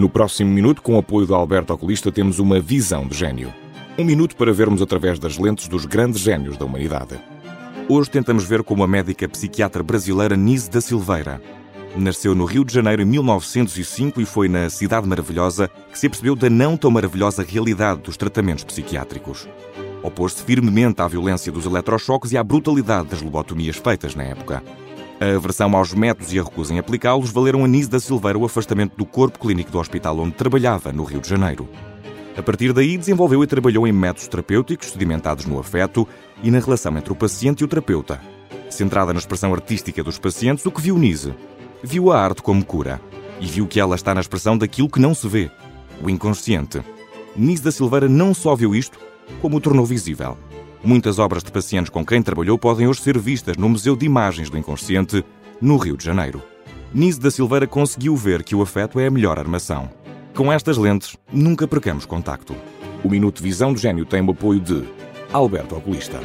No próximo minuto, com o apoio do Alberto Oculista, temos uma visão de gênio. Um minuto para vermos através das lentes dos grandes gênios da humanidade. Hoje tentamos ver como a médica psiquiatra brasileira Nise da Silveira. Nasceu no Rio de Janeiro em 1905 e foi na Cidade Maravilhosa que se apercebeu da não tão maravilhosa realidade dos tratamentos psiquiátricos. Opôs-se firmemente à violência dos eletrochoques e à brutalidade das lobotomias feitas na época. A aversão aos métodos e a recusa em aplicá-los valeram a Nise da Silveira o afastamento do corpo clínico do hospital onde trabalhava, no Rio de Janeiro. A partir daí, desenvolveu e trabalhou em métodos terapêuticos sedimentados no afeto e na relação entre o paciente e o terapeuta. Centrada na expressão artística dos pacientes, o que viu Nise? Viu a arte como cura. E viu que ela está na expressão daquilo que não se vê, o inconsciente. Nise da Silveira não só viu isto, como o tornou visível. Muitas obras de pacientes com quem trabalhou podem hoje ser vistas no Museu de Imagens do Inconsciente, no Rio de Janeiro. Nise da Silveira conseguiu ver que o afeto é a melhor armação. Com estas lentes, nunca percamos contacto. O Minuto Visão do Gênio tem o apoio de Alberto Oculista.